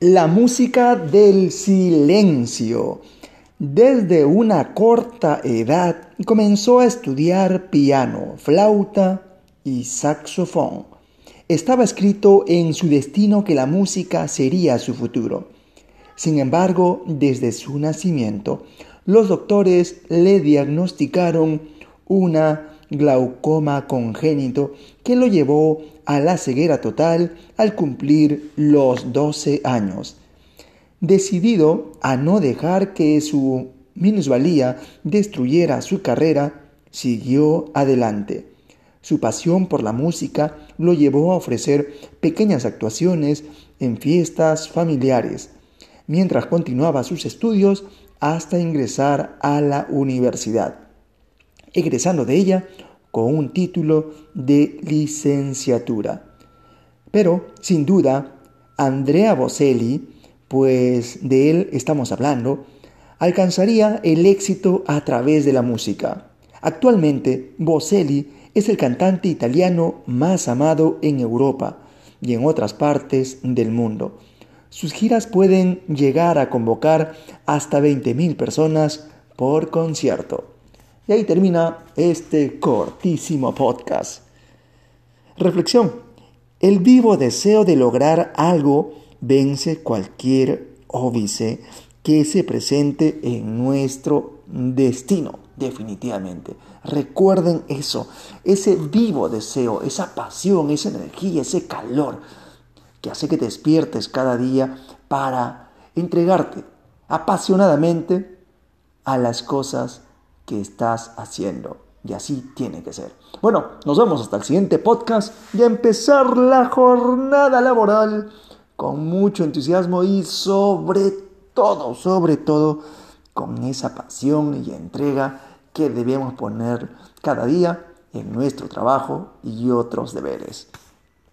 La música del silencio. Desde una corta edad comenzó a estudiar piano, flauta y saxofón. Estaba escrito en su destino que la música sería su futuro. Sin embargo, desde su nacimiento, los doctores le diagnosticaron una glaucoma congénito que lo llevó a la ceguera total al cumplir los 12 años. Decidido a no dejar que su minusvalía destruyera su carrera, siguió adelante. Su pasión por la música lo llevó a ofrecer pequeñas actuaciones en fiestas familiares, mientras continuaba sus estudios hasta ingresar a la universidad, egresando de ella con un título de licenciatura. Pero, sin duda, Andrea Bocelli pues de él estamos hablando, alcanzaría el éxito a través de la música. Actualmente, Bocelli es el cantante italiano más amado en Europa y en otras partes del mundo. Sus giras pueden llegar a convocar hasta 20.000 personas por concierto. Y ahí termina este cortísimo podcast. Reflexión. El vivo deseo de lograr algo vence cualquier óbice que se presente en nuestro destino, definitivamente. Recuerden eso, ese vivo deseo, esa pasión, esa energía, ese calor que hace que te despiertes cada día para entregarte apasionadamente a las cosas que estás haciendo. Y así tiene que ser. Bueno, nos vemos hasta el siguiente podcast y a empezar la jornada laboral con mucho entusiasmo y sobre todo, sobre todo, con esa pasión y entrega que debemos poner cada día en nuestro trabajo y otros deberes.